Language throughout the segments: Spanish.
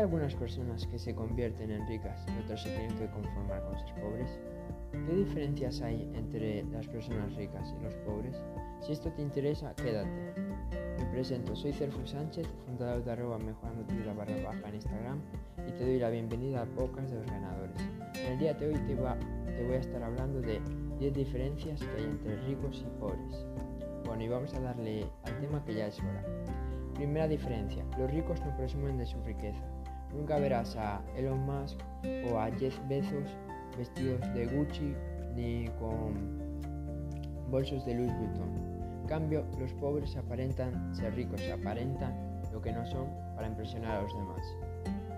algunas personas que se convierten en ricas y otras se tienen que conformar con ser pobres. ¿Qué diferencias hay entre las personas ricas y los pobres? Si esto te interesa, quédate. Me presento, soy Cerfu Sánchez, fundador de arroba mejorando tu vida barra baja en Instagram y te doy la bienvenida a Pocas de los Ganadores. En el día de hoy te, te voy a estar hablando de 10 diferencias que hay entre ricos y pobres. Bueno, y vamos a darle al tema que ya es hora. Primera diferencia, los ricos no presumen de su riqueza. Nunca verás a Elon Musk o a Jeff Bezos vestidos de Gucci ni con bolsos de Louis Vuitton. En cambio, los pobres aparentan ser ricos, aparentan lo que no son para impresionar a los demás.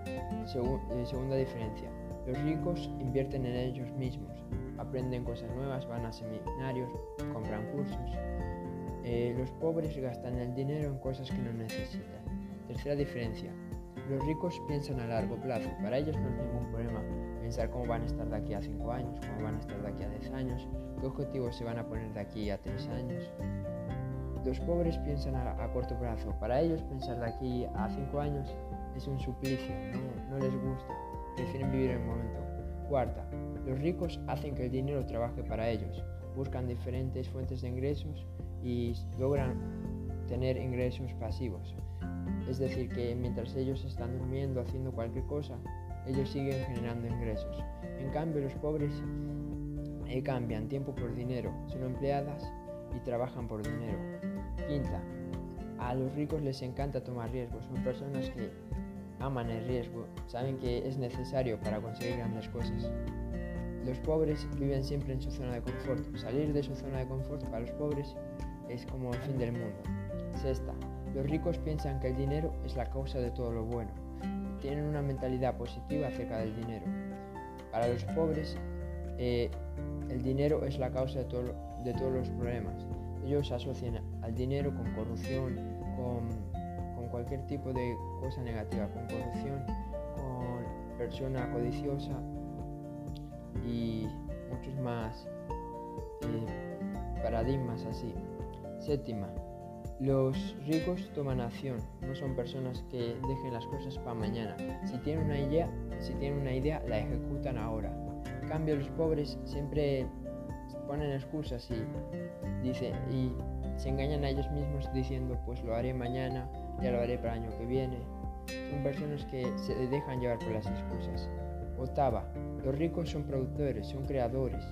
Eh, segunda diferencia, los ricos invierten en ellos mismos, aprenden cosas nuevas, van a seminarios, compran cursos. Eh, los pobres gastan el dinero en cosas que no necesitan. Tercera diferencia, los ricos piensan a largo plazo, para ellos no es ningún problema pensar cómo van a estar de aquí a 5 años, cómo van a estar de aquí a 10 años, qué objetivos se van a poner de aquí a 3 años. Los pobres piensan a, corto plazo, para ellos pensar de aquí a 5 años es un suplicio, no, les gusta, prefieren vivir el momento. Cuarta, los ricos hacen que el dinero trabaje para ellos, buscan diferentes fuentes de ingresos y logran tener ingresos pasivos. Es decir, que mientras ellos están durmiendo, haciendo cualquier cosa, ellos siguen generando ingresos. En cambio, los pobres eh, cambian tiempo por dinero, son empleadas y trabajan por dinero. Quinta, a los ricos les encanta tomar riesgos, son personas que aman el riesgo, saben que es necesario para conseguir grandes cosas. Los pobres viven siempre en su zona de confort. Salir de su zona de confort para los pobres es como el fin del mundo. Sexta, los ricos piensan que el dinero es la causa de todo lo bueno tienen una mentalidad positiva acerca del dinero. Para los pobres, eh, el dinero es la causa de, de, todos los problemas. Ellos asocian al dinero con corrupción, con, con, cualquier tipo de cosa negativa, con corrupción, con persona codiciosa y muchos más eh, paradigmas así. Séptima, los ricos toman acción, no son personas que dejen las cosas para mañana. Si tienen una idea, si tienen una idea, la ejecutan ahora. En cambio, los pobres siempre ponen excusas y y se engañan a ellos mismos diciendo, pues lo haré mañana, ya lo haré para el año que viene. Son personas que se dejan llevar por las excusas. Octava, los ricos son productores, son creadores.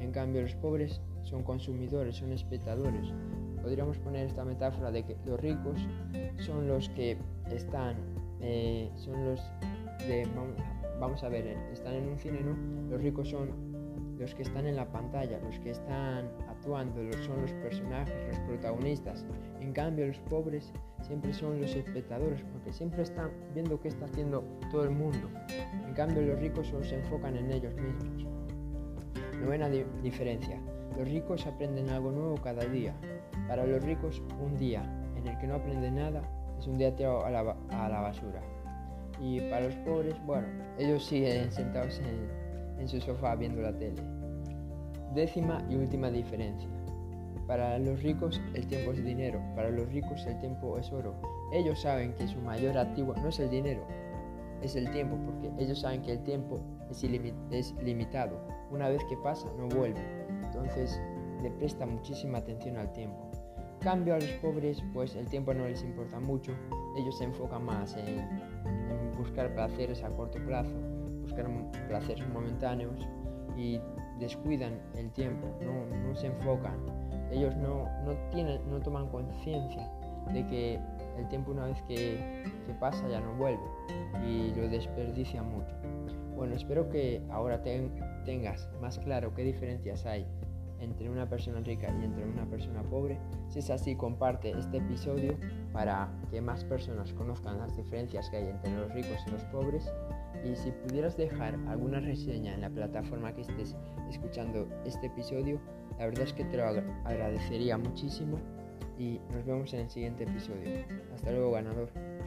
En cambio, los pobres son consumidores, son espectadores podríamos poner esta metáfora de que los ricos son los que están, eh, son los vamos, a ver, están en un cine, ¿no? Los ricos son los que están en la pantalla, los que están actuando, son los personajes, los protagonistas. En cambio, los pobres siempre son los espectadores, porque siempre están viendo qué está haciendo todo el mundo. En cambio, los ricos solo se enfocan en ellos mismos. Novena diferencia. Los ricos aprenden algo nuevo cada día. Para los ricos, un día en el que no aprenden nada es un día tirado a la, a la basura. Y para los pobres, bueno, ellos siguen sentados en, en su sofá viendo la tele. Décima y última diferencia. Para los ricos el tiempo es dinero, para los ricos el tiempo es oro. Ellos saben que su mayor activo no es el dinero, es el tiempo, porque ellos saben que el tiempo es, es limitado. Una vez que pasa, no vuelve. Entonces, le presta muchísima atención al tiempo. Cambio a los pobres, pues el tiempo no les importa mucho, ellos se enfocan más en, buscar placeres a corto plazo, buscar placeres momentáneos y descuidan el tiempo, no, se enfocan. Ellos no, tienen, no toman conciencia de que el tiempo una vez que, pasa ya no vuelve y lo desperdician mucho. Bueno, espero que ahora tengas más claro qué diferencias hay entre una persona rica y entre una persona pobre. Si es así, comparte este episodio para que más personas conozcan las diferencias que hay entre los ricos y los pobres. Y si pudieras dejar alguna reseña en la plataforma que estés escuchando este episodio, la verdad es que te lo agradecería muchísimo y nos vemos en el siguiente episodio. Hasta luego, ganador.